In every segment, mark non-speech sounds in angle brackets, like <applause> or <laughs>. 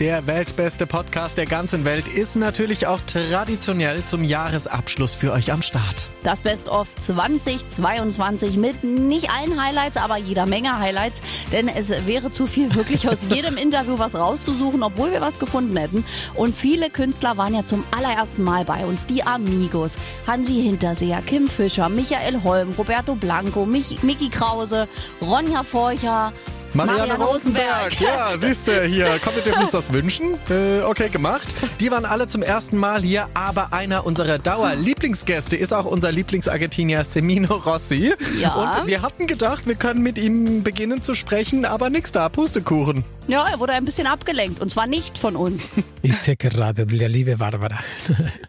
Der weltbeste Podcast der ganzen Welt ist natürlich auch traditionell zum Jahresabschluss für euch am Start. Das Best of 2022 mit nicht allen Highlights, aber jeder Menge Highlights. Denn es wäre zu viel, wirklich aus <laughs> jedem Interview was rauszusuchen, obwohl wir was gefunden hätten. Und viele Künstler waren ja zum allerersten Mal bei uns. Die Amigos, Hansi Hinterseher, Kim Fischer, Michael Holm, Roberto Blanco, Mich Mickey Krause, Ronja Forcher, Marianne, Marianne Rosenberg, Rosenberg. ja, siehst du hier. Komm, wir dürfen uns das wünschen. Äh, okay, gemacht. Die waren alle zum ersten Mal hier, aber einer unserer Dauer-Lieblingsgäste ist auch unser Lieblingsargentinier Semino Rossi. Ja. Und wir hatten gedacht, wir können mit ihm beginnen zu sprechen, aber nix da, Pustekuchen. Ja, er wurde ein bisschen abgelenkt und zwar nicht von uns. <laughs> Ich sehe gerade die liebe Barbara.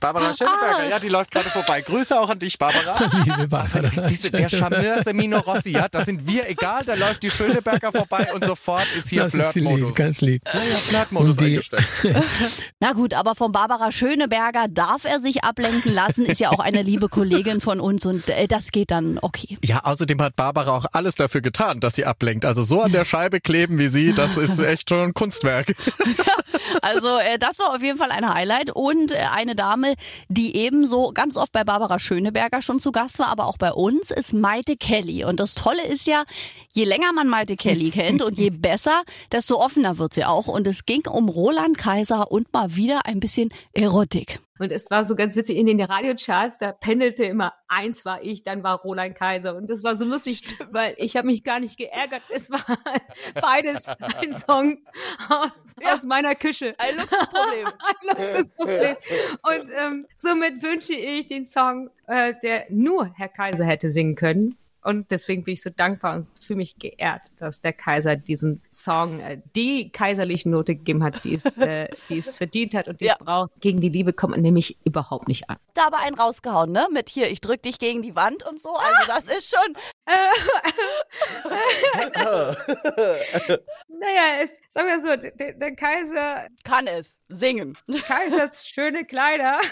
Barbara Schöneberger, ja, die läuft gerade vorbei. Grüße auch an dich, Barbara. <laughs> liebe Barbara. Siehst du, der Charmeur Semino Rossi, ja, da sind wir egal, da läuft die Schöneberger vorbei und sofort ist hier Flirtmodus. lieb, ganz lieb. Ja, ja, Flirtmodus eingestellt. <laughs> Na gut, aber von Barbara Schöneberger darf er sich ablenken lassen, ist ja auch eine liebe Kollegin von uns und äh, das geht dann okay. Ja, außerdem hat Barbara auch alles dafür getan, dass sie ablenkt. Also so an der Scheibe kleben wie sie, das ist echt schon ein Kunstwerk. <laughs> Also äh, das war auf jeden Fall ein Highlight und äh, eine Dame, die ebenso ganz oft bei Barbara Schöneberger schon zu Gast war, aber auch bei uns, ist Maite Kelly. Und das Tolle ist ja, je länger man Maite Kelly <laughs> kennt und je besser, desto offener wird sie auch. Und es ging um Roland Kaiser und mal wieder ein bisschen Erotik. Und es war so ganz witzig, in den Radiocharts, da pendelte immer, eins war ich, dann war Roland Kaiser. Und das war so lustig, weil ich habe mich gar nicht geärgert. Es war <laughs> beides ein Song aus, aus meiner Küche. Ein Luxusproblem. <laughs> ein Luxusproblem. Und ähm, somit wünsche ich den Song, äh, der nur Herr Kaiser hätte singen können. Und deswegen bin ich so dankbar und fühle mich geehrt, dass der Kaiser diesen Song äh, die kaiserliche Note gegeben hat, die es, äh, die es verdient hat und die Ja. es braucht. Gegen die Liebe kommt man nämlich überhaupt nicht an. Da aber einen rausgehauen, ne? Mit hier, ich drück dich gegen die Wand und so. Also <laughs> das ist schon. <laughs> Naja, es, sagen wir so, der, der Kaiser, Kann es. Singen. Kaisers schöne Kleider. <laughs>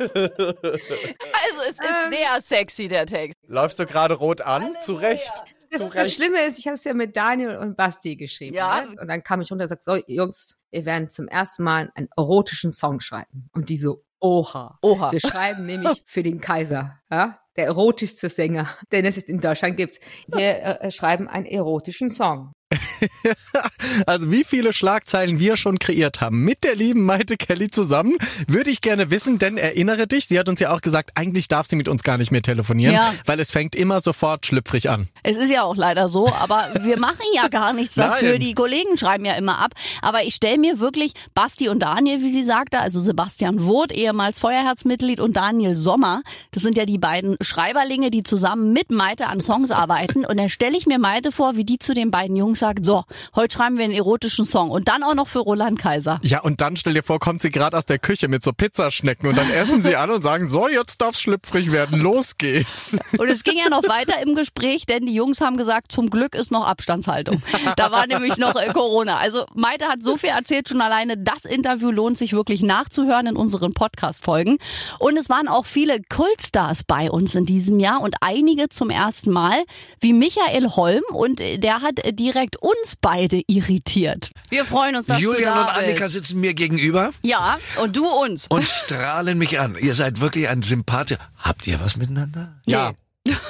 Also es ist Ähm. sehr sexy, der Text. Läufst du gerade rot an? Zu Recht. Das, das. Schlimme ist, ich habe es ja mit Daniel und Basti geschrieben. Ja. Ne? Und dann kam ich runter und sagte, so, Jungs, wir werden zum ersten Mal einen erotischen Song schreiben. Und die so, oha. Oha. Wir schreiben nämlich <laughs> für den Kaiser, ja? der erotischste Sänger, den es in Deutschland gibt. Wir äh, schreiben einen erotischen Song. <laughs> Also wie viele Schlagzeilen wir schon kreiert haben mit der lieben Maite Kelly zusammen, würde ich gerne wissen, denn erinnere dich, sie hat uns ja auch gesagt, eigentlich darf sie mit uns gar nicht mehr telefonieren, Ja. weil es fängt immer sofort schlüpfrig an. Es ist ja auch leider so, aber wir machen ja gar nichts <laughs> dafür. Nein. Die Kollegen schreiben ja immer ab. Aber ich stelle mir wirklich Basti und Daniel, wie sie sagte, also Sebastian Woth, ehemals Feuerherzmitglied und Daniel Sommer, das sind ja die beiden Schreiberlinge, die zusammen mit Maite an Songs arbeiten. Und dann stelle ich mir Maite vor, wie die zu den beiden Jungs sagt, so, heute schreiben wir einen erotischen Song und dann auch noch für Roland Kaiser. Ja, und dann stell dir vor, kommt sie gerade aus der Küche mit so Pizzaschnecken und dann essen sie an und sagen, so, jetzt darf's schlüpfrig werden, los geht's. Und es ging ja noch weiter im Gespräch, denn die Jungs haben gesagt, zum Glück ist noch Abstandshaltung. Da war nämlich noch äh, Corona. Also Maite hat so viel erzählt, schon alleine das Interview lohnt sich wirklich nachzuhören in unseren Podcast-Folgen. Und es waren auch viele Kultstars bei uns in diesem Jahr und einige zum ersten Mal, wie Michael Holm und äh, der hat äh, direkt uns beide irritiert. Wir freuen uns, dass Julian du und da Annika bist. sitzen mir gegenüber Ja, und du uns. und strahlen mich an. Ihr seid wirklich ein Sympath. Habt ihr was miteinander? Ja. Das <laughs>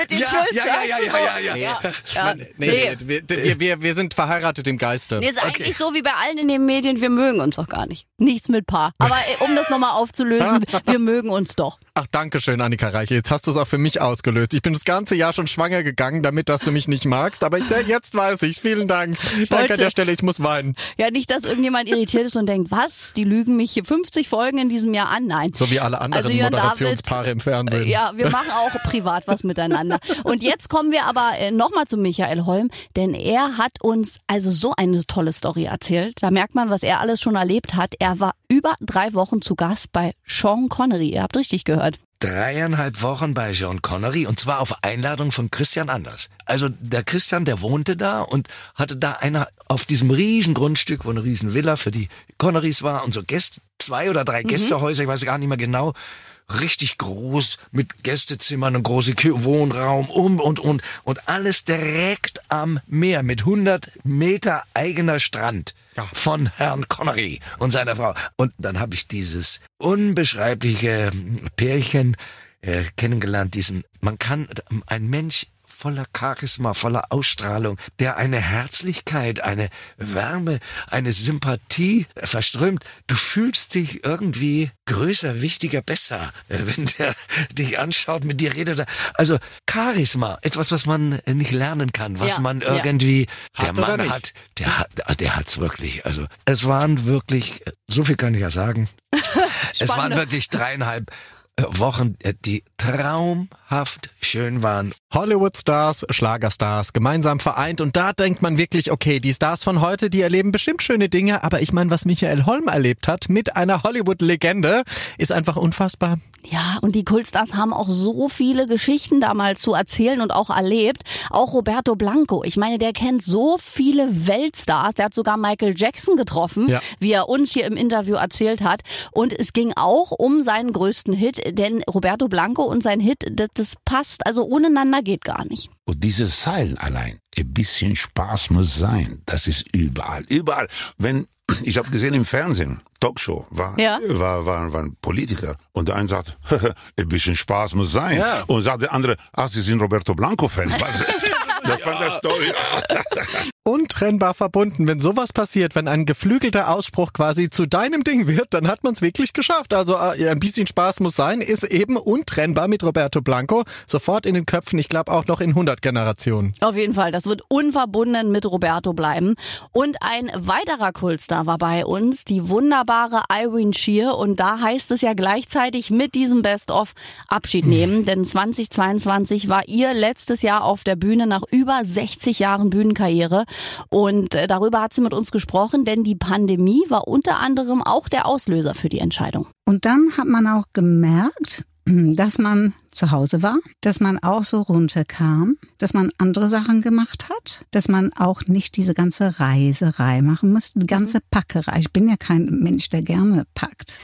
mit den Ja, ja, ja, ja, ja, ja, ja. ja. Nee, Nee. wir, wir, wir, wir sind verheiratet im Geiste. Nee, ist eigentlich so wie bei allen in den Medien, wir mögen uns doch gar nicht. Nichts mit Paar. Aber äh, um das nochmal aufzulösen, <laughs> wir mögen uns doch. Ach, danke schön, Annika Reiche. Jetzt hast du es auch für mich ausgelöst. Ich bin das ganze Jahr schon schwanger gegangen, damit, dass du mich nicht magst. Aber ich, jetzt weiß ich's. Vielen Dank. Danke wollte- an der Stelle. Ich muss weinen. Ja, nicht, dass irgendjemand irritiert ist und denkt, was, die lügen mich hier 50 Folgen in diesem Jahr an. Nein. So wie alle anderen Also Moderationspaare im Fernsehen. Ja, wir machen auch privat was miteinander. Und jetzt kommen wir aber äh, nochmal zu Michael Holm, denn er hat uns also so eine tolle Story erzählt. Da merkt man, was er alles schon erlebt hat. Er war über drei Wochen zu Gast bei Sean Connery. Ihr habt richtig gehört. Dreieinhalb Wochen bei Sean Connery und zwar auf Einladung von Christian Anders. Also der Christian, der wohnte da und hatte da einer auf diesem riesen Grundstück, wo eine riesen Villa für die Connerys war und so Gäste, zwei oder drei Gästehäuser, ich weiß gar nicht mehr genau, richtig groß mit Gästezimmern und große Wohnraum um und und und alles direkt am Meer mit 100 Meter eigener Strand von Herrn Connery und seiner Frau. Und dann habe ich dieses unbeschreibliche Pärchen äh, kennengelernt, diesen, man kann, ein Mensch voller Charisma, voller Ausstrahlung, der eine Herzlichkeit, eine Wärme, eine Sympathie verströmt. Du fühlst dich irgendwie größer, wichtiger, besser, äh, <laughs> wenn der dich anschaut, mit dir redet. Also Charisma, etwas, was man nicht lernen kann, was Ja, man ja. irgendwie, der Hat oder Mann hat, der hat, der hat's wirklich. Also es waren wirklich, so viel kann ich ja sagen. <laughs> es waren wirklich dreieinhalb äh, Wochen, äh, die traumhaft schön waren. Hollywood-Stars, Schlagerstars, gemeinsam vereint und da denkt man wirklich, okay, die Stars von heute, die erleben bestimmt schöne Dinge, aber ich meine, was Michael Holm erlebt hat mit einer Hollywood-Legende, ist einfach unfassbar. Ja, und die Kultstars haben auch so viele Geschichten damals zu erzählen und auch erlebt. Auch Roberto Blanco. Ich meine, der kennt so viele Weltstars. Der hat sogar Michael Jackson getroffen, Ja. wie er uns hier im Interview erzählt hat. Und es ging auch um seinen größten Hit, denn Roberto Blanco und sein Hit, das, das passt, also ohne einander geht gar nicht. Und diese Zeilen allein, ein bisschen Spaß muss sein. Das ist überall, überall. Wenn <clears throat> ich habe gesehen im Fernsehen, Talkshow, war, Ja. war, war, war ein Politiker und der eine sagt, <laughs> ein bisschen Spaß muss sein. Ja. Und sagt der andere, ach, Sie sind Roberto Blanco-Fan. <laughs> Der fand das toll. <laughs> Untrennbar verbunden. Wenn sowas passiert, wenn ein geflügelter Ausspruch quasi zu deinem Ding wird, dann hat man es wirklich geschafft. Also äh, ein bisschen Spaß muss sein, ist eben untrennbar mit Roberto Blanco. Sofort in den Köpfen, ich glaube auch noch in 100 Generationen. Auf jeden Fall, das wird unverbunden mit Roberto bleiben. Und ein weiterer Kultstar war bei uns, die wunderbare Irene Shear. Und da heißt es ja gleichzeitig mit diesem Best-of Abschied nehmen. <laughs> Denn 2022 war ihr letztes Jahr auf der Bühne nach über 60 Jahren Bühnenkarriere. Und äh, darüber hat sie mit uns gesprochen, denn die Pandemie war unter anderem auch der Auslöser für die Entscheidung. Und dann hat man auch gemerkt, dass man zu Hause war, dass man auch so runterkam, dass man andere Sachen gemacht hat, dass man auch nicht diese ganze Reiserei machen musste, die ganze Packerei. Ich bin ja kein Mensch, der gerne packt.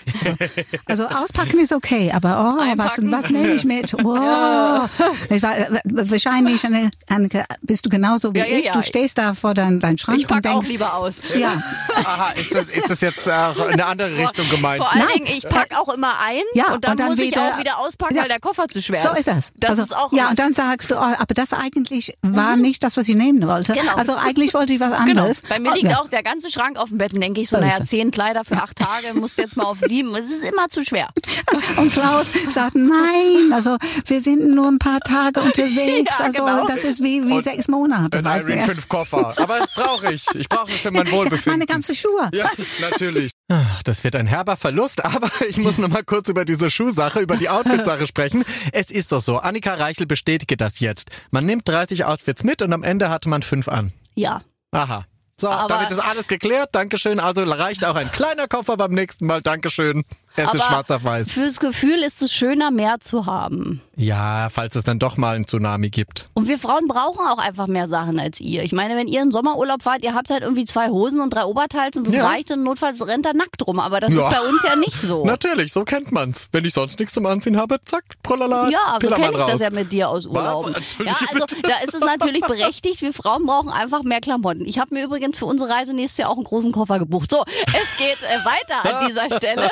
Also, also <laughs> auspacken ist okay, aber oh, was, Einpacken. was nehme ich mit? <laughs> Oh. Ich war, äh, wahrscheinlich, Anneke, bist du genauso wie Ja, ja, ich. ja. Du stehst da vor deinem dein Schrank Ich und pack auch denkst, lieber aus. ja, <laughs> Aha, ist das, ist das jetzt auch in eine andere Richtung gemeint? Vor allen Nein. Dingen, ich pack auch immer ein Ja, und dann, und dann muss ich wieder- auch wieder auspacken, Ja. weil der Koffer zu schwer So ist. das. Das also, ist auch ja, und dann sagst du, oh, aber das eigentlich war nicht das, was ich nehmen wollte. Genau. Also eigentlich wollte ich was Genau. anderes. Bei mir Oh, liegt ja. auch der ganze Schrank auf dem Bett und denke ich so, naja, zehn Kleider für acht Tage, musst jetzt mal auf sieben. Es ist immer zu schwer. <laughs> Und Klaus sagt, nein, also wir sind nur ein paar Tage unterwegs. <laughs> Ja, also genau. das ist wie, wie Und sechs Monate. In weißt du, Irene ja. fünf Koffer. Aber das brauche ich. Ich brauche es für mein <laughs> Wohlbefinden. Meine ganze Schuhe. Ja, natürlich. Ach, Das wird ein herber Verlust, aber ich muss noch mal kurz über diese Schuhsache, über die Outfit-Sache sprechen. Es ist doch so, Annika Reichel bestätige das jetzt. Man nimmt 30 Outfits mit und am Ende hatte man fünf an. Ja. Aha. So, Aber- damit ist alles geklärt. Dankeschön. Also reicht auch ein kleiner Koffer beim nächsten Mal. Dankeschön. Es ist Aber schwarz auf weiß. Fürs Gefühl ist es schöner, mehr zu haben. Ja, falls es dann doch mal einen Tsunami gibt. Und wir Frauen brauchen auch einfach mehr Sachen als ihr. Ich meine, wenn ihr in Sommerurlaub fahrt, ihr habt halt irgendwie zwei Hosen und drei Oberteils und das Ja. reicht und notfalls rennt er nackt rum. Aber das Ja. ist bei uns ja nicht so. <laughs> Natürlich, so kennt man's. Wenn ich sonst nichts zum Anziehen habe, zack, prolala, Ja, so kenne ich raus. das ja mit dir aus Urlauben. <laughs> Entschuldige Ja, also bitte. da ist es natürlich <laughs> berechtigt. Wir Frauen brauchen einfach mehr Klamotten. Ich habe mir übrigens für unsere Reise nächstes Jahr auch einen großen Koffer gebucht. So, es geht äh, weiter an dieser Stelle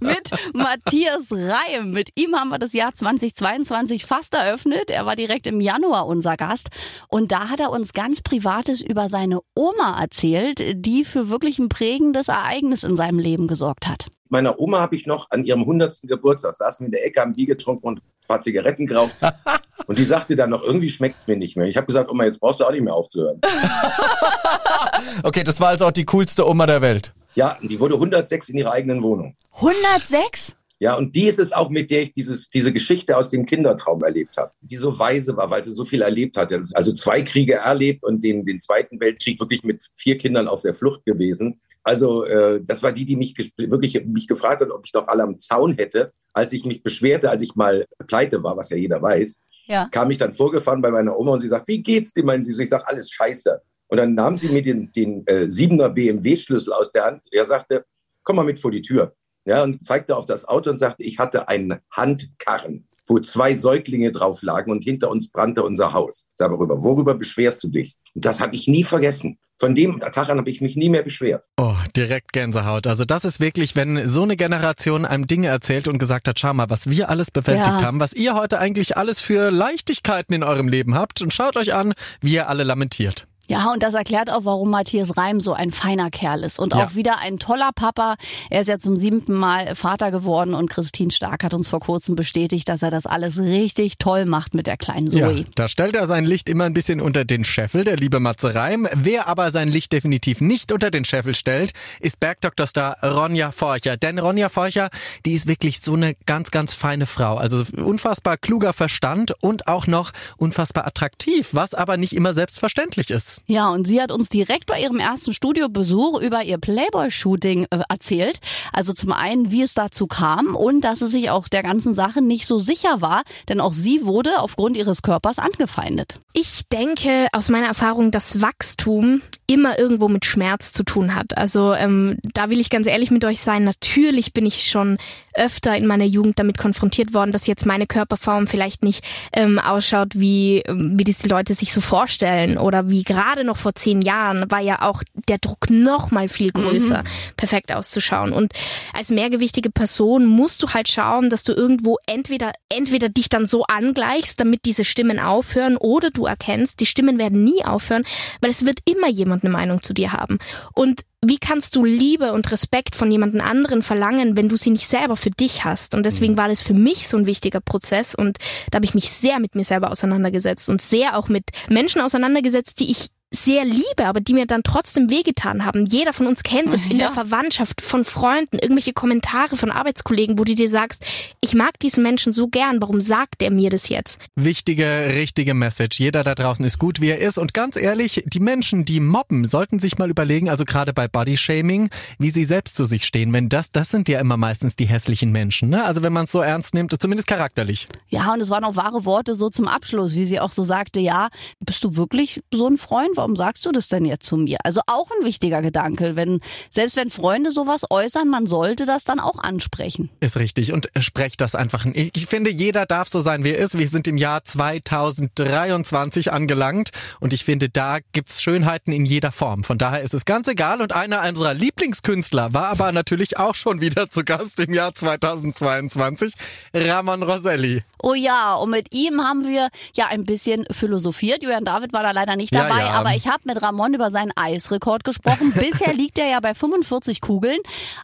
mit Matthias Reim. Mit ihm haben wir das Jahr 2022 fast eröffnet. Er war direkt im Januar unser Gast. Und da hat er uns ganz Privates über seine Oma erzählt, die für wirklich ein prägendes Ereignis in seinem Leben gesorgt hat. Meiner Oma habe ich noch an ihrem 100. Geburtstag, saßen wir in der Ecke, haben Bier getrunken und ein paar Zigaretten geraucht. <laughs> Und die sagte dann noch, irgendwie schmeckt es mir nicht mehr. Ich habe gesagt, Oma, jetzt brauchst du auch nicht mehr aufzuhören. <laughs> Okay, das war also auch die coolste Oma der Welt. Ja, die wurde 106 in ihrer eigenen Wohnung. 106? Ja, und die ist es auch, mit der ich dieses, diese Geschichte aus dem Kindertraum erlebt habe, die so weise war, weil sie so viel erlebt hatte. Also zwei Kriege erlebt und den, den Zweiten Weltkrieg wirklich mit vier Kindern auf der Flucht gewesen. Also äh, das war die, die mich wirklich mich gefragt hat, ob ich doch alle am Zaun hätte, als ich mich beschwerte, als ich mal pleite war, was ja jeder weiß. Ja. kam ich dann vorgefahren bei meiner Oma und sie sagt, wie geht's dir, mein Süß? Ich sag, alles scheiße. Und dann nahm sie mir den, den äh, 7er BMW-Schlüssel aus der Hand. Er sagte, komm mal mit vor die Tür. Ja, und zeigte auf das Auto und sagte, ich hatte einen Handkarren, wo zwei Säuglinge drauf lagen und hinter uns brannte unser Haus. Darüber, worüber beschwerst du dich? Und das habe ich nie vergessen. Von dem Tag an habe ich mich nie mehr beschwert. Oh, direkt Gänsehaut. Also das ist wirklich, wenn so eine Generation einem Dinge erzählt und gesagt hat, schau mal, was wir alles bewältigt Ja. haben, was ihr heute eigentlich alles für Leichtigkeiten in eurem Leben habt und schaut euch an, wie ihr alle lamentiert. Ja, und das erklärt auch, warum Matthias Reim so ein feiner Kerl ist und Ja. auch wieder ein toller Papa. Er ist ja zum siebten Mal Vater geworden und Christine Stark hat uns vor kurzem bestätigt, dass er das alles richtig toll macht mit der kleinen Zoe. Ja, da stellt er sein Licht immer ein bisschen unter den Scheffel, der liebe Matze Reim. Wer aber sein Licht definitiv nicht unter den Scheffel stellt, ist Bergdoktorstar Ronja Forcher. Denn Ronja Forcher, die ist wirklich so eine ganz, ganz feine Frau. Also unfassbar kluger Verstand und auch noch unfassbar attraktiv, was aber nicht immer selbstverständlich ist. Ja, und sie hat uns direkt bei ihrem ersten Studiobesuch über ihr Playboy-Shooting äh, erzählt. Also zum einen, wie es dazu kam und dass sie sich auch der ganzen Sache nicht so sicher war, denn auch sie wurde aufgrund ihres Körpers angefeindet. Ich denke aus meiner Erfahrung, dass Wachstum immer irgendwo mit Schmerz zu tun hat. Also ähm, da will ich ganz ehrlich mit euch sein. Natürlich bin ich schon öfter in meiner Jugend damit konfrontiert worden, dass jetzt meine Körperform vielleicht nicht ähm, ausschaut, wie, ähm, wie das die Leute sich so vorstellen. Oder wie gerade noch vor zehn Jahren war ja auch der Druck noch mal viel größer, perfekt auszuschauen. Und als mehrgewichtige Person musst du halt schauen, dass du irgendwo entweder, entweder dich dann so angleichst, damit diese Stimmen aufhören, oder du erkennst, die Stimmen werden nie aufhören, weil es wird immer jemand eine Meinung zu dir haben. Und wie kannst du Liebe und Respekt von jemandem anderen verlangen, wenn du sie nicht selber für dich hast? Und deswegen war das für mich so ein wichtiger Prozess und da habe ich mich sehr mit mir selber auseinandergesetzt und sehr auch mit Menschen auseinandergesetzt, die ich sehr liebe, aber die mir dann trotzdem wehgetan haben. Jeder von uns kennt es in Ja. der Verwandtschaft, von Freunden, irgendwelche Kommentare von Arbeitskollegen, wo du dir sagst, ich mag diesen Menschen so gern, warum sagt er mir das jetzt? Wichtige, richtige Message. Jeder da draußen ist gut, wie er ist. Und ganz ehrlich, die Menschen, die mobben, sollten sich mal überlegen, also gerade bei Bodyshaming, wie sie selbst zu sich stehen. Wenn das, das sind ja immer meistens die hässlichen Menschen. Ne? Also wenn man es so ernst nimmt, zumindest charakterlich. Ja, und es waren auch wahre Worte so zum Abschluss, wie sie auch so sagte, ja, bist du wirklich so ein Freund? Warum sagst du das denn jetzt zu mir? Also auch ein wichtiger Gedanke, wenn, selbst wenn Freunde sowas äußern, man sollte das dann auch ansprechen. Ist richtig. Und sprecht das einfach. Ich, ich finde, jeder darf so sein, wie er ist. Wir sind im Jahr 2023 angelangt. Und ich finde, da gibt's Schönheiten in jeder Form. Von daher ist es ganz egal. Und einer unserer Lieblingskünstler war aber natürlich auch schon wieder zu Gast im Jahr 2022. Ramon Roselli. Oh ja, und mit ihm haben wir ja ein bisschen philosophiert. Julian David war da leider nicht Ja, dabei, ja. aber ich habe mit Ramon über seinen Eisrekord gesprochen. <laughs> Bisher liegt er ja bei 45 Kugeln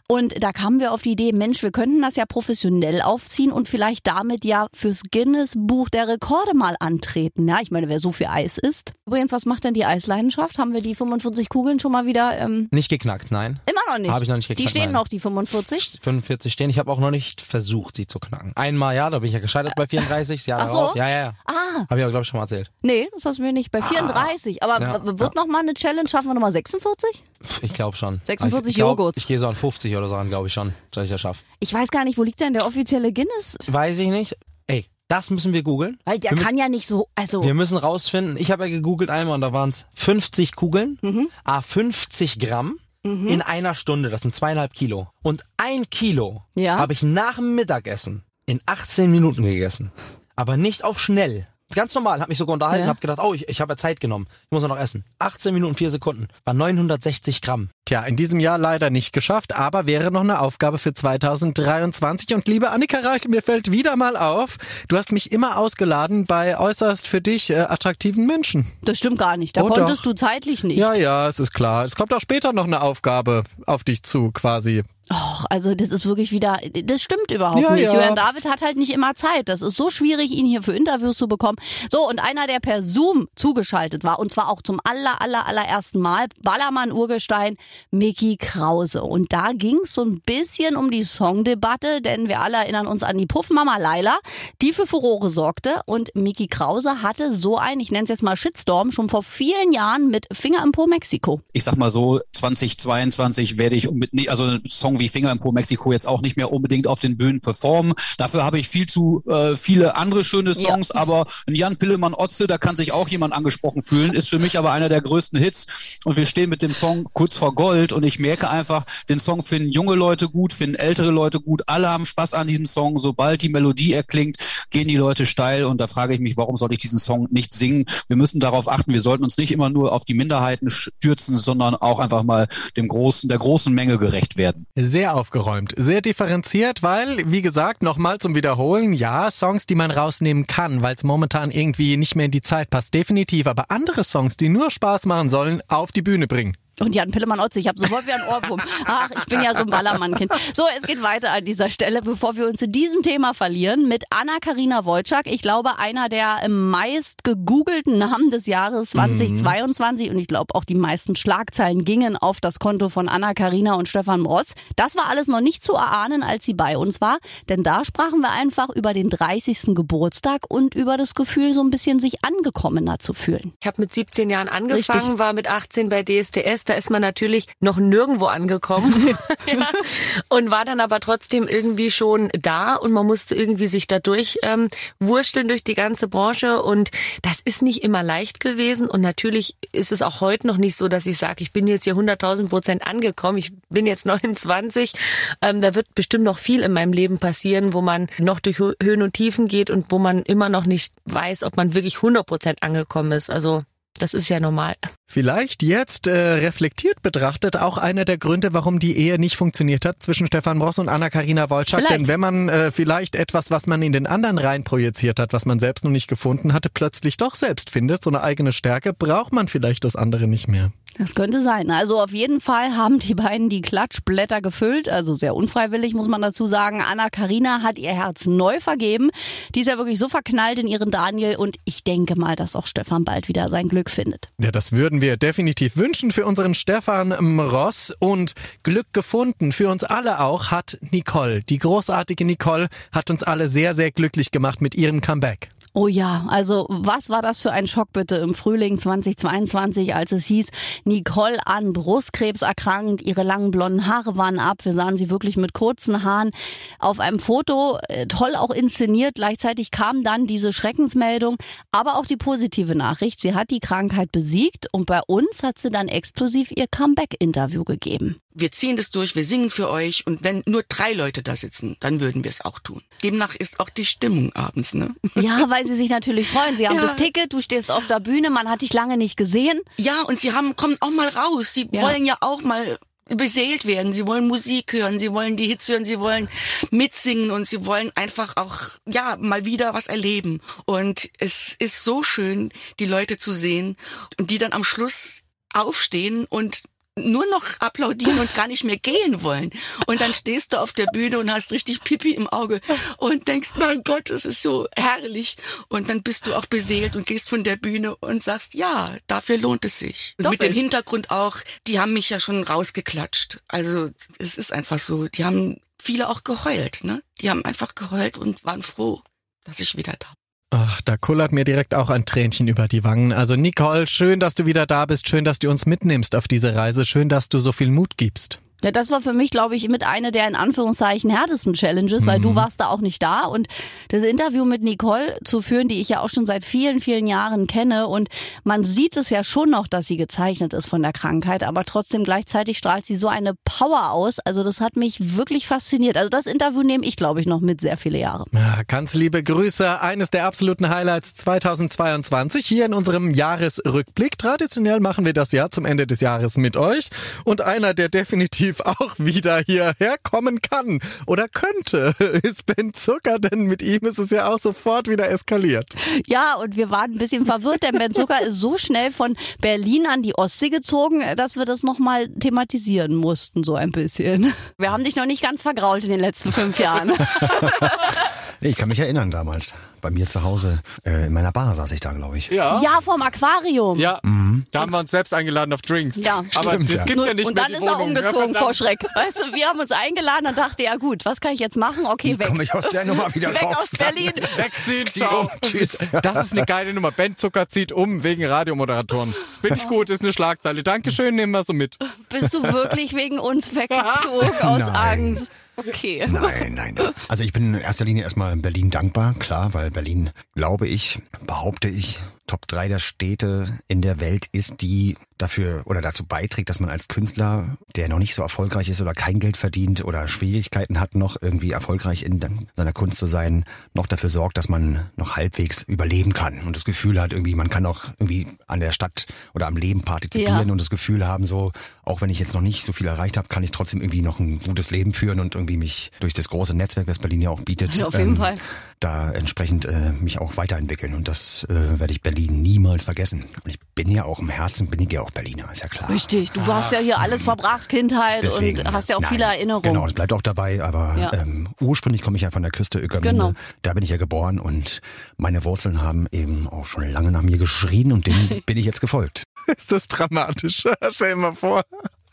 und da kamen wir auf die Idee, Mensch, wir könnten das ja professionell aufziehen und vielleicht damit ja fürs Guinness Buch der Rekorde mal antreten. Ja, ich meine, wer so viel Eis isst. Übrigens, was macht denn die Eisleidenschaft? Haben wir die 45 Kugeln schon mal wieder ähm, Nicht geknackt, nein. immer noch nicht? Habe ich noch nicht Die geknackt, stehen nein. noch, die 45? 45 stehen. Ich habe auch noch nicht versucht, sie zu knacken. Einmal ja, da bin ich ja gescheitert bei 34, das Jahr Ach so? darauf. Ja, ja, ja. Ah, Habe ich aber, glaube ich, schon mal erzählt. nee, das hast du mir nicht. Bei 34. Aber Ja, wird noch mal eine Challenge? Schaffen wir noch mal 46? Ich glaube schon. 46 ich, ich glaub, Joghurts. Ich gehe so an 50 oder so an, glaube ich schon, dass ich das schaffe. Ich weiß gar nicht, wo liegt denn der offizielle Guinness? Weiß ich nicht. Ey, das müssen wir googeln. Weil der wir kann müssen, ja nicht so, also Wir müssen rausfinden. Ich habe ja gegoogelt einmal und da waren es 50 Kugeln, Mhm. a 50 Gramm in einer Stunde. Das sind zweieinhalb Kilo. Und ein Kilo Ja. habe ich nach dem Mittagessen in 18 Minuten gegessen. Aber nicht auf schnell. Ganz normal, hab mich sogar unterhalten, Ja. hab gedacht, oh, ich, ich habe ja Zeit genommen. Ich muss ja noch essen. 18 Minuten, 4 Sekunden. War 960 Gramm. Tja, in diesem Jahr leider nicht geschafft, aber wäre noch eine Aufgabe für 2023. Und liebe Annika Reichel, mir fällt wieder mal auf, du hast mich immer ausgeladen bei äußerst für dich äh, attraktiven Menschen. das stimmt gar nicht. Da Oh, konntest doch. du zeitlich nicht. Ja, ja, es ist klar. Es kommt auch später noch eine Aufgabe auf dich zu, quasi. Och, also das ist wirklich wieder, das stimmt überhaupt Ja, nicht. ja. Julian David hat halt nicht immer Zeit. Das ist so schwierig, ihn hier für Interviews zu bekommen. So, und einer, der per Zoom zugeschaltet war, und zwar auch zum aller, aller, allerersten Mal, Ballermann Urgestein, Mickey Krause. Und da ging es so ein bisschen um die Songdebatte, denn wir alle erinnern uns an die Puffmama Laila, die für Furore sorgte. Und Miki Krause hatte so ein, ich nenne es jetzt mal Shitstorm, schon vor vielen Jahren mit Finger im Po Mexiko. Ich sag mal so, 2022 werde ich mit, also Song wie Finger im Po Mexiko jetzt auch nicht mehr unbedingt auf den Bühnen performen. Dafür habe ich viel zu äh, viele andere schöne Songs, ja. aber ein Jan Pillemann Otze, da kann sich auch jemand angesprochen fühlen, ist für mich aber einer der größten Hits. Und wir stehen mit dem Song kurz vor Gold und ich merke einfach, den Song finden junge Leute gut, finden ältere Leute gut, alle haben Spaß an diesem Song. Sobald die Melodie erklingt, gehen die Leute steil und da frage ich mich, warum soll ich diesen Song nicht singen? Wir müssen darauf achten, wir sollten uns nicht immer nur auf die Minderheiten stürzen, sondern auch einfach mal dem großen, der großen Menge gerecht werden. Sehr aufgeräumt, sehr differenziert, weil, wie gesagt, nochmal zum Wiederholen, ja, Songs, die man rausnehmen kann, weil es momentan irgendwie nicht mehr in die Zeit passt, definitiv, aber andere Songs, die nur Spaß machen sollen, auf die Bühne bringen. Und Jan Pillemann-Otze, ich habe sofort wie ein Ohrwurm. Ach, ich bin ja so ein Ballermann-Kind. So, es geht weiter an dieser Stelle, bevor wir uns in diesem Thema verlieren, mit Anna-Karina Wojcik. Ich glaube, einer der meist gegoogelten Namen des Jahres 2022. Mhm. Und ich glaube, auch die meisten Schlagzeilen gingen auf das Konto von Anna-Karina und Stefan Ross. Das war alles noch nicht zu erahnen, als sie bei uns war. Denn da sprachen wir einfach über den 30. Geburtstag und über das Gefühl, so ein bisschen sich angekommener zu fühlen. Ich habe mit 17 Jahren angefangen, Richtig. war mit 18 bei DSDS da ist man natürlich noch nirgendwo angekommen <laughs> ja, <laughs> und war dann aber trotzdem irgendwie schon da und man musste irgendwie sich dadurch ähm, wursteln durch die ganze Branche und das ist nicht immer leicht gewesen und natürlich ist es auch heute noch nicht so, dass ich sage, ich bin jetzt hier 100.000 Prozent angekommen, ich bin jetzt <laughs> 29, ähm, da wird bestimmt noch viel in meinem Leben passieren, wo man noch durch Höhen und Tiefen geht und wo man immer noch nicht weiß, ob man wirklich 100 Prozent angekommen ist. Also das ist ja normal. Vielleicht jetzt äh, reflektiert betrachtet auch einer der Gründe, warum die Ehe nicht funktioniert hat zwischen Stefan Ross und Anna-Karina Wolczak. Denn wenn man äh, vielleicht etwas, was man in den anderen rein projiziert hat, was man selbst noch nicht gefunden hatte, plötzlich doch selbst findet, so eine eigene Stärke, braucht man vielleicht das andere nicht mehr. Das könnte sein. Also auf jeden Fall haben die beiden die Klatschblätter gefüllt, also sehr unfreiwillig muss man dazu sagen. Anna Karina hat ihr Herz neu vergeben. Die ist ja wirklich so verknallt in ihren Daniel und ich denke mal, dass auch Stefan bald wieder sein Glück findet. Ja, das würden wir definitiv wünschen für unseren Stefan Ross und Glück gefunden für uns alle auch hat Nicole. Die großartige Nicole hat uns alle sehr, sehr glücklich gemacht mit ihrem Comeback. Oh ja, also was war das für ein Schock bitte im Frühling 2022, als es hieß, Nicole an Brustkrebs erkrankt, ihre langen blonden Haare waren ab, wir sahen sie wirklich mit kurzen Haaren auf einem Foto, äh, toll auch inszeniert, gleichzeitig kam dann diese Schreckensmeldung, aber auch die positive Nachricht, sie hat die Krankheit besiegt und bei uns hat sie dann exklusiv ihr Comeback-Interview gegeben. Wir ziehen das durch, wir singen für euch und wenn nur drei Leute da sitzen, dann würden wir es auch tun. Demnach ist auch die Stimmung abends, ne? <laughs> Ja, weil sie sich natürlich freuen. Sie haben ja. das Ticket, du stehst auf der Bühne, man hat dich lange nicht gesehen. Ja, und sie haben, kommen auch mal raus. Sie ja. wollen ja auch mal beseelt werden. Sie wollen Musik hören, sie wollen die Hits hören, sie wollen mitsingen und sie wollen einfach auch, ja, mal wieder was erleben. Und es ist so schön, die Leute zu sehen und die dann am Schluss aufstehen und nur noch applaudieren und gar nicht mehr gehen wollen. Und dann stehst du auf der Bühne und hast richtig Pipi im Auge und denkst, mein Gott, das ist so herrlich. Und dann bist du auch beseelt und gehst von der Bühne und sagst, ja, dafür lohnt es sich. Und mit dem Hintergrund auch, die haben mich ja schon rausgeklatscht. Also es ist einfach so, die haben viele auch geheult, ne? Die haben einfach geheult und waren froh, dass ich wieder da. Ach, da kullert mir direkt auch ein Tränchen über die Wangen. Also Nicole, schön, dass du wieder da bist. Schön, dass du uns mitnimmst auf diese Reise. Schön, dass du so viel Mut gibst. Ja, das war für mich, glaube ich, mit einer der in Anführungszeichen härtesten Challenges, weil mhm. du warst da auch nicht da. Und das Interview mit Nicole zu führen, die ich ja auch schon seit vielen, vielen Jahren kenne. Und man sieht es ja schon noch, dass sie gezeichnet ist von der Krankheit, aber trotzdem gleichzeitig strahlt sie so eine Power aus. Also das hat mich wirklich fasziniert. Also das Interview nehme ich, glaube ich, noch mit sehr viele Jahre. Ja, ganz liebe Grüße. Eines der absoluten Highlights 2022 hier in unserem Jahresrückblick. Traditionell machen wir das ja zum Ende des Jahres mit euch. Und einer, der definitiv definitiv auch wieder hierher kommen kann oder könnte, <laughs> ist Ben Zucker, denn mit ihm ist es ja auch sofort wieder eskaliert. Ja, und wir waren ein bisschen verwirrt, denn Ben Zucker ist so schnell von Berlin an die Ostsee gezogen, dass wir das nochmal thematisieren mussten, so ein bisschen. Wir haben dich noch nicht ganz vergrault in den letzten fünf Jahren. <laughs> Ich kann mich erinnern damals. Bei mir zu Hause, äh, in meiner Bar saß ich da, glaube ich. Ja. Ja, vom Aquarium. Ja. Mhm. Hm? Da haben wir uns selbst eingeladen auf Drinks. Ja, aber stimmt, das ja. gibt ja nicht und mehr dann die ist er Wohnung. Ja, umgezogen vor. Schreck. Weißt du, wir haben uns eingeladen und dachte, ja gut, was kann ich jetzt machen? Okay, weg. Komme ich aus der Nummer wieder <laughs> weg raus? aus Berlin. <laughs> Wegziehen, Zieh ciao. um, tschüss. <laughs> Das ist eine geile Nummer. Ben Zucker zieht um wegen Radiomoderatoren. Finde ich gut, ist eine Schlagzeile. Dankeschön, nehmen wir so mit. Bist du wirklich wegen uns weggezogen aus Nein. Angst? Okay. Nein, nein, nein. Also ich bin in erster Linie erstmal Berlin dankbar, klar, weil Berlin, glaube ich, behaupte ich, Top 3 der Städte in der Welt ist, die dafür oder dazu beiträgt, dass man als Künstler, der noch nicht so erfolgreich ist oder kein Geld verdient oder Schwierigkeiten hat, noch irgendwie erfolgreich in seiner Kunst zu sein, noch dafür sorgt, dass man noch halbwegs überleben kann und das Gefühl hat, irgendwie, man kann auch irgendwie an der Stadt oder am Leben partizipieren Ja. und das Gefühl haben, so, auch wenn ich jetzt noch nicht so viel erreicht habe, kann ich trotzdem irgendwie noch ein gutes Leben führen und irgendwie mich durch das große Netzwerk, das Berlin ja auch bietet, Ja, auf jeden Fall. Da entsprechend äh, mich auch weiterentwickeln. Und das äh, werde ich Berlin niemals vergessen. Und ich bin ja auch im Herzen, bin ich ja auch Berliner, ist ja klar. Richtig, du hast ja hier alles verbracht, Kindheit Deswegen, und hast ja auch nein, viele Erinnerungen. Genau, es bleibt auch dabei, aber Ja. ähm, ursprünglich komme ich ja von der Küste Ökermünde. Genau. Da bin ich ja geboren und meine Wurzeln haben eben auch schon lange nach mir geschrien und denen <laughs> bin ich jetzt gefolgt. Ist das dramatisch? <laughs> Stell dir mal vor.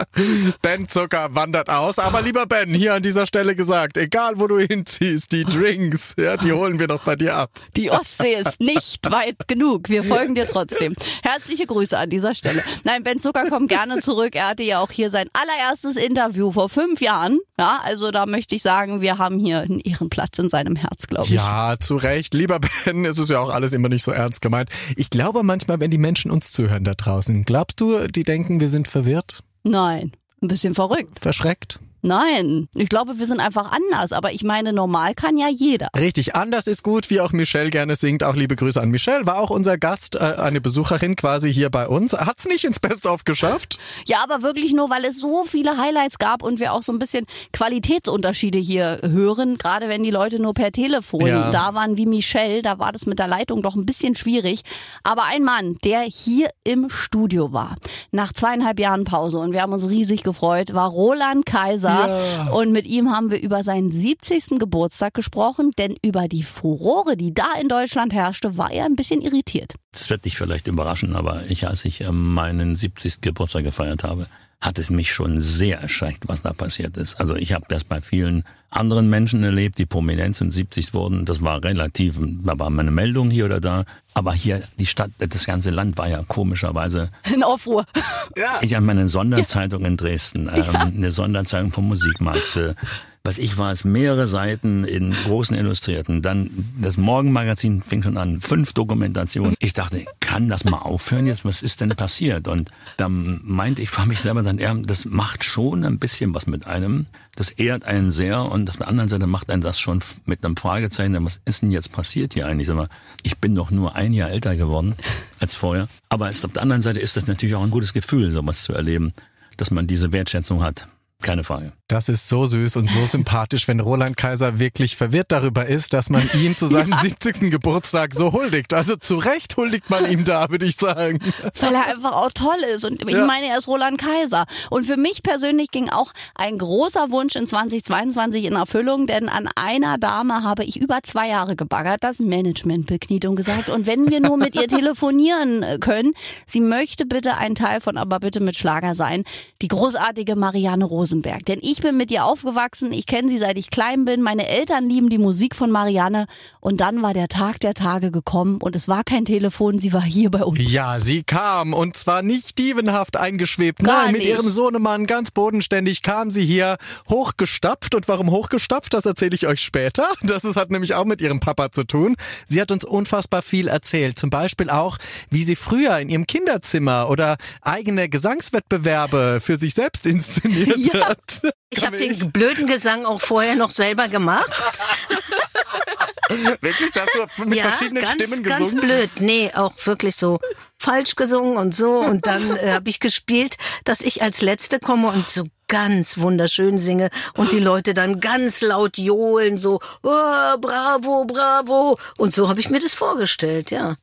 <laughs> Ben Zucker wandert aus. Aber lieber Ben, hier an dieser Stelle gesagt, egal wo du hinziehst, die Drinks, ja, die holen wir doch bei dir ab. Die Ostsee ist nicht weit genug. Wir folgen dir trotzdem. Herzliche Grüße an dieser Stelle. Nein, Ben Zucker kommt gerne zurück. Er hatte ja auch hier sein allererstes Interview vor fünf Jahren. Ja, also da möchte ich sagen, wir haben hier einen Ehrenplatz in seinem Herz, glaube ich. Ja, zu Recht. Lieber Ben, es ist ja auch alles immer nicht so ernst gemeint. Ich glaube manchmal, wenn die Menschen uns zuhören da draußen, glaubst du, die denken, wir sind verwirrt? Nein, ein bisschen verrückt. Verschreckt? Nein, ich glaube, wir sind einfach anders. Aber ich meine, normal kann ja jeder. Richtig, anders ist gut, wie auch Michelle gerne singt. Auch liebe Grüße an Michelle. War auch unser Gast, äh, eine Besucherin quasi hier bei uns. Hat's nicht ins Best-of geschafft. Ja, aber wirklich nur, weil es so viele Highlights gab und wir auch so ein bisschen Qualitätsunterschiede hier hören. Gerade wenn die Leute nur per Telefon Ja. da waren wie Michelle, da war das mit der Leitung doch ein bisschen schwierig. Aber ein Mann, der hier im Studio war, nach zweieinhalb Jahren Pause und wir haben uns riesig gefreut, war Roland Kaiser. Ja. Und mit ihm haben wir über seinen 70. Geburtstag gesprochen, denn über die Furore, die da in Deutschland herrschte, war er ein bisschen irritiert. Das wird dich vielleicht überraschen, aber ich, als ich äh, meinen 70. Geburtstag gefeiert habe, hat es mich schon sehr erschreckt, was da passiert ist. Also ich habe das bei vielen anderen Menschen erlebt, die Prominenz und 70 wurden. Das war relativ, da war mal eine Meldung hier oder da. Aber hier, die Stadt, das ganze Land war ja komischerweise <laughs> In Aufruhr. ich habe meine Sonderzeitung in Dresden, ähm, eine Sonderzeitung vom Musikmarkt. Äh, was ich war, es mehrere Seiten in großen Illustrierten. Dann das Morgenmagazin fing schon an, fünf Dokumentationen. Ich dachte, kann das mal aufhören jetzt? Was ist denn passiert? Und dann meinte ich, frage mich selber dann eher, das macht schon ein bisschen was mit einem. Das ehrt einen sehr und auf der anderen Seite macht einen das schon mit einem Fragezeichen. Was ist denn jetzt passiert hier eigentlich? Ich bin doch nur ein Jahr älter geworden als vorher. Aber auf der anderen Seite ist das natürlich auch ein gutes Gefühl, sowas zu erleben, dass man diese Wertschätzung hat. Keine Frage. Das ist so süß und so sympathisch, wenn Roland Kaiser wirklich verwirrt darüber ist, dass man ihm zu seinem <laughs> 70. Geburtstag so huldigt. Also zu Recht huldigt man ihm da, würde ich sagen. Weil er einfach auch toll ist. Und ich Ja. meine, er ist Roland Kaiser. Und für mich persönlich ging auch ein großer Wunsch in 2022 in Erfüllung, denn an einer Dame habe ich über zwei Jahre gebaggert, das Management bekniet und gesagt, und wenn wir nur mit ihr telefonieren äh, können, sie möchte bitte ein Teil von Aber bitte mit Schlager sein, die großartige Marianne Rosenberg. Denn ich bin mit ihr aufgewachsen, ich kenne sie seit ich klein bin, meine Eltern lieben die Musik von Marianne und dann war der Tag der Tage gekommen und es war kein Telefon, sie war hier bei uns. Ja, sie kam und zwar nicht dievenhaft eingeschwebt. Gar Nein, mit nicht. ihrem Sohnemann ganz bodenständig kam sie hier hochgestapft. Und warum hochgestapft, das erzähle ich euch später. Das ist, hat nämlich auch mit ihrem Papa zu tun. Sie hat uns unfassbar viel erzählt. Zum Beispiel auch, wie sie früher in ihrem Kinderzimmer oder eigene Gesangswettbewerbe für sich selbst inszeniert <laughs> Ja. Hat. Ich habe den blöden Gesang auch vorher noch selber gemacht. Wirklich? Da hast du mit ja, verschiedenen ganz, Stimmen ganz gesungen? blöd. Nee, auch wirklich so falsch gesungen und so. Und dann äh, <laughs> habe ich gespielt, dass ich als Letzte komme und so ganz wunderschön singe und die Leute dann ganz laut johlen, so oh, bravo, bravo. Und so habe ich mir das vorgestellt, ja.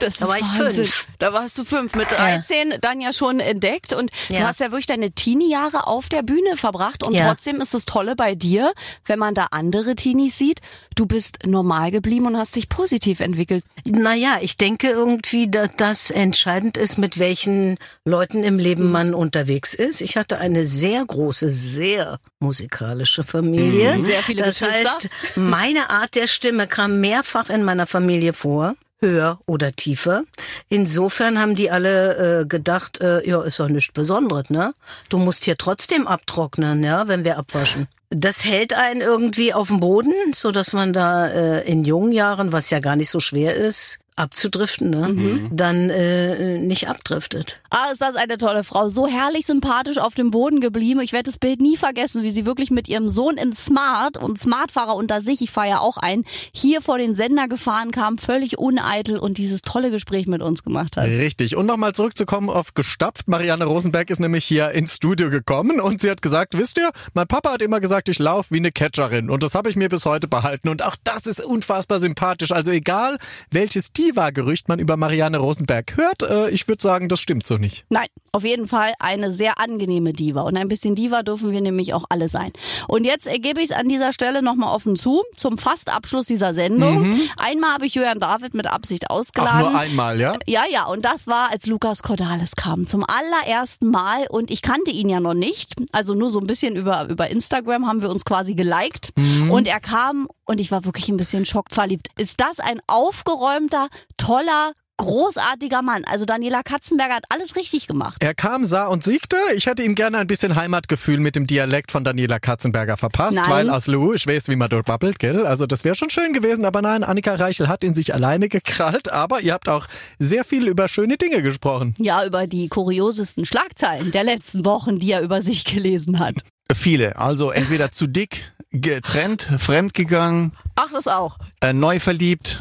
Das da war ich Wahnsinn. fünf. Da warst du fünf. Mit 13 dann ja schon entdeckt und du Ja. hast ja wirklich deine Teenie-Jahre auf der Bühne verbracht und Ja. trotzdem ist das Tolle bei dir, wenn man da andere Teenies sieht, du bist normal geblieben und hast dich positiv entwickelt. Naja, ich denke irgendwie, dass, dass entscheidend ist, mit welchen Leuten im Leben man unterwegs ist. Ich hatte eine sehr große, sehr musikalische Familie. Mhm. Sehr viele das Geschwister. heißt, meine Art der Stimme kam mehrfach in meiner Familie vor. Höher oder tiefer. Insofern haben die alle äh, gedacht, äh, ja, ist doch nichts Besonderes, ne? Du musst hier trotzdem abtrocknen, ja, wenn wir abwaschen. Das hält einen irgendwie auf dem Boden, so dass man da äh, in jungen Jahren, was ja gar nicht so schwer ist, abzudriften, ne? Mhm. dann äh, nicht abdriftet. Ah, ist das eine tolle Frau. So herrlich sympathisch auf dem Boden geblieben. Ich werde das Bild nie vergessen, wie sie wirklich mit ihrem Sohn im Smart und Smartfahrer unter sich, ich fahre ja auch ein, hier vor den Sender gefahren kam, völlig uneitel und dieses tolle Gespräch mit uns gemacht hat. Richtig. Und nochmal zurückzukommen auf gestapft. Marianne Rosenberg ist nämlich hier ins Studio gekommen und sie hat gesagt, wisst ihr, mein Papa hat immer gesagt, ich laufe wie eine Catcherin und das habe ich mir bis heute behalten und auch das ist unfassbar sympathisch. Also egal, welches Diva-Gerücht man über Marianne Rosenberg hört, äh, ich würde sagen, das stimmt so nicht. Nein, auf jeden Fall eine sehr angenehme Diva. Und ein bisschen Diva dürfen wir nämlich auch alle sein. Und jetzt ergebe ich es an dieser Stelle nochmal offen zu, zum Fastabschluss dieser Sendung. Mhm. Einmal habe ich Jörn David mit Absicht ausgeladen. Ach, nur einmal, ja? Ja, ja, und das war, als Lukas Cordalis kam. Zum allerersten Mal. Und ich kannte ihn ja noch nicht. Also nur so ein bisschen über, über Instagram haben wir uns quasi geliked. Mhm. Und er kam und ich war wirklich ein bisschen schockverliebt. Ist das ein aufgeräumter, toller, großartiger Mann? Also Daniela Katzenberger hat alles richtig gemacht. Er kam, sah und siegte. Ich hätte ihm gerne ein bisschen Heimatgefühl mit dem Dialekt von Daniela Katzenberger verpasst, Nein. weil aus Lou, ich weiß, wie man dort babbelt, gell? Also das wäre schon schön gewesen, aber nein, Annika Reichel hat ihn sich alleine gekrallt, aber ihr habt auch sehr viel über schöne Dinge gesprochen. Ja, über die kuriosesten Schlagzeilen der letzten Wochen, die er über sich gelesen hat. Viele. Also entweder zu dick, getrennt, fremdgegangen, Ach, das auch. äh, neu verliebt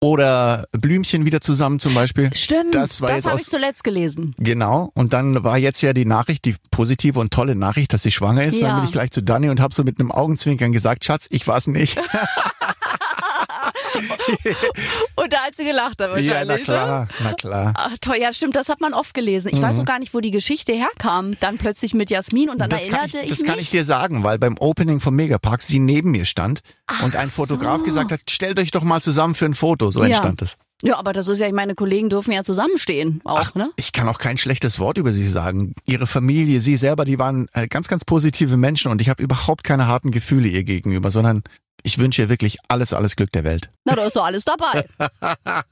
oder Blümchen wieder zusammen zum Beispiel. Stimmt, Das war das habe ich zuletzt gelesen. Genau. Und dann war jetzt ja die Nachricht, die positive und tolle Nachricht, dass sie schwanger ist. Ja. Dann bin ich gleich zu Dani und habe so mit einem Augenzwinkern gesagt, Schatz, ich war's nicht. <laughs> Und da hat sie gelacht, dann ja, na wahrscheinlich. ne? klar, na klar. Ach, toll, ja, stimmt, das hat man oft gelesen. Ich weiß Mhm. auch gar nicht, wo die Geschichte herkam. Dann plötzlich mit Jasmin und dann Das erinnerte ich, ich, das mich. kann ich dir sagen, weil beim Opening vom Megapark sie neben mir stand und ein Fotograf so. gesagt hat, stellt euch doch mal zusammen für ein Foto. So Ja. entstand es. Ja, aber das ist ja, meine Kollegen dürfen ja zusammenstehen auch, ne? Ich kann auch kein schlechtes Wort über sie sagen. Ihre Familie, sie selber, die waren äh, ganz, ganz positive Menschen und ich habe überhaupt keine harten Gefühle ihr gegenüber, sondern ich wünsche ihr wirklich alles, alles Glück der Welt. Na, da ist doch alles dabei. <laughs>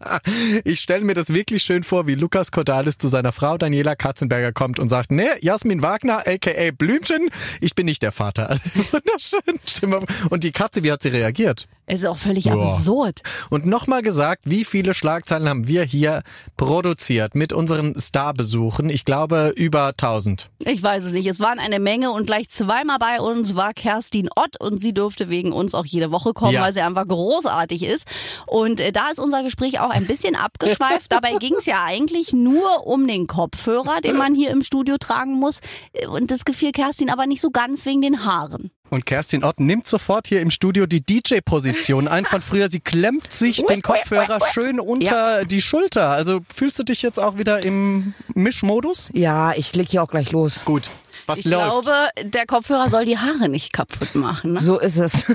Ich stelle mir das wirklich schön vor, wie Lukas Cordalis zu seiner Frau Daniela Katzenberger kommt und sagt, nee, Jasmin Wagner, aka Blümchen, ich bin nicht der Vater. <laughs> Wunderschön. Stimme. Und die Katze, wie hat sie reagiert? Es ist auch völlig Ja. absurd. Und nochmal gesagt, wie viele Schlagzeilen haben wir hier produziert mit unseren Starbesuchen? Ich glaube über 1000. Ich weiß es nicht. Es waren eine Menge und gleich zweimal bei uns war Kerstin Ott und sie durfte wegen uns auch jede Woche kommen, Ja. weil sie einfach großartig ist. Und äh, da ist unser Gespräch auch ein bisschen abgeschweift. Dabei <laughs> ging es ja eigentlich nur um den Kopfhörer, den man hier im Studio tragen muss. Äh, Und das gefiel Kerstin aber nicht so ganz wegen den Haaren. Und Kerstin Ott nimmt sofort hier im Studio die DJ-Position ein von früher. Sie klemmt sich den Kopfhörer schön unter die Schulter. Also fühlst du dich jetzt auch wieder im Mischmodus? Ja, ich leg hier auch gleich los. Gut. Was ich läuft? glaube, der Kopfhörer soll die Haare nicht kaputt machen. Ne? So ist es.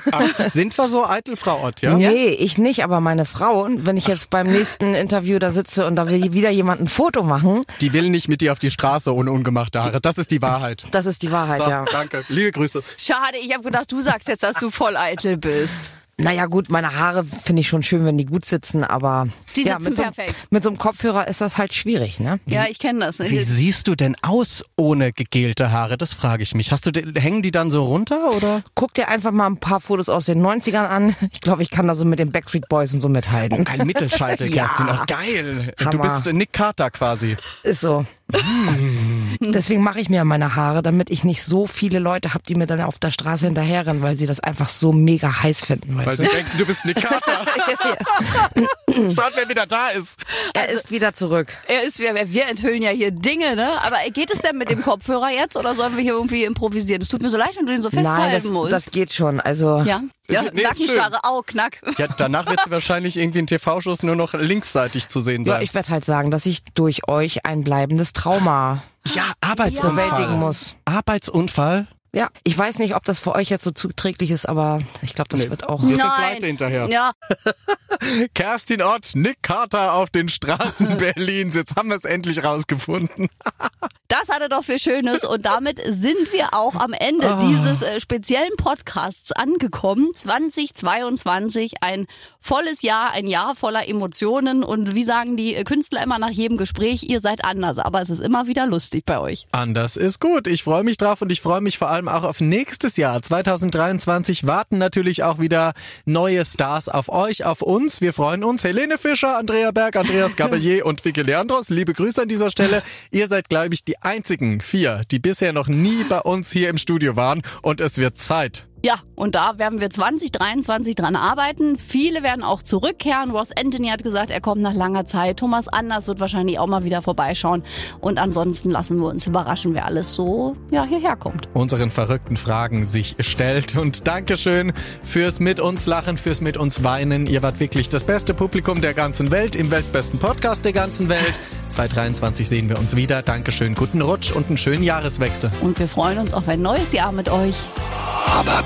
Sind wir so eitel, Frau Ott, ja? Nee, ich nicht, aber meine Frau, und wenn ich jetzt beim nächsten Interview da sitze und da will wieder jemand ein Foto machen, Die will nicht mit dir auf die Straße ohne ungemachte Haare. Das ist die Wahrheit. das ist die Wahrheit, So, ja. Danke. Liebe Grüße. Schade, ich habe gedacht, du sagst jetzt, dass du voll eitel bist. Naja gut, meine Haare finde ich schon schön, wenn die gut sitzen, aber Die ja, sitzen mit, so, perfekt. mit so einem Kopfhörer ist das halt schwierig, ne? Ja, ich kenne das. Wie siehst du denn aus ohne gegelte Haare? Das frage ich mich. Hast du, hängen die dann so runter oder? Guck dir einfach mal ein paar Fotos aus den 90ern an. Ich glaube, ich kann da so mit den Backstreet Boys und so mithalten. Oh, kein Mittelscheitel, <laughs> ja. Kerstin. Oh, geil. Du Hammer. bist Nick Carter quasi. Ist so. Deswegen mache ich mir meine Haare, damit ich nicht so viele Leute habe, die mir dann auf der Straße hinterherrennen, weil sie das einfach so mega heiß finden. Weil du? sie denken, du bist Nick <laughs> Carter. Schaut, wer wieder da ist. Er ist wieder zurück. Er ist, wir, wir enthüllen ja hier Dinge, ne? Aber geht es denn mit dem Kopfhörer jetzt oder sollen wir hier irgendwie improvisieren? Es tut mir so leid, wenn du den so festhalten Nein, das, musst. das geht schon. Also ja, ja Nee, Nackenstarre, au, knack. Ja, danach wird <laughs> wahrscheinlich irgendwie ein TV-Schuss nur noch linksseitig zu sehen ja, sein. ich werde halt sagen, dass ich durch euch ein bleibendes Trauma Ja, Arbeitsunfall. bewältigen muss. Arbeitsunfall? Ja, ich weiß nicht, ob das für euch jetzt so zuträglich ist, aber ich glaube, das wird auch. Wir sind pleite hinterher. Ja. <laughs> Kerstin Ott, Nick Carter auf den Straßen <laughs> Berlins. Jetzt haben wir es endlich rausgefunden. <laughs> Das hatte doch für Schönes und damit sind wir auch am Ende Ah. dieses äh, speziellen Podcasts angekommen. 2022, ein volles Jahr, ein Jahr voller Emotionen und wie sagen die äh, Künstler immer nach jedem Gespräch, ihr seid anders, aber es ist immer wieder lustig bei euch. Anders ist gut. Ich freue mich drauf und ich freue mich vor allem auch auf nächstes Jahr. 2023 warten natürlich auch wieder neue Stars auf euch, auf uns. Wir freuen uns. Helene Fischer, Andrea Berg, Andreas Gabalier und Vicky Leandros. Liebe Grüße an dieser Stelle. Ihr seid, glaube ich, die einzigen vier, die bisher noch nie bei uns hier im Studio waren und es wird Zeit. Ja, und da werden wir 2023 dran arbeiten. Viele werden auch zurückkehren. Ross Anthony hat gesagt, er kommt nach langer Zeit. Thomas Anders wird wahrscheinlich auch mal wieder vorbeischauen. Und ansonsten lassen wir uns überraschen, wer alles so ja, hierher kommt. unseren verrückten Fragen sich stellt. Und Dankeschön fürs mit uns lachen, fürs mit uns weinen. Ihr wart wirklich das beste Publikum der ganzen Welt, im weltbesten Podcast der ganzen Welt. 2023 sehen wir uns wieder. Dankeschön, guten Rutsch und einen schönen Jahreswechsel. Und wir freuen uns auf ein neues Jahr mit euch. Aber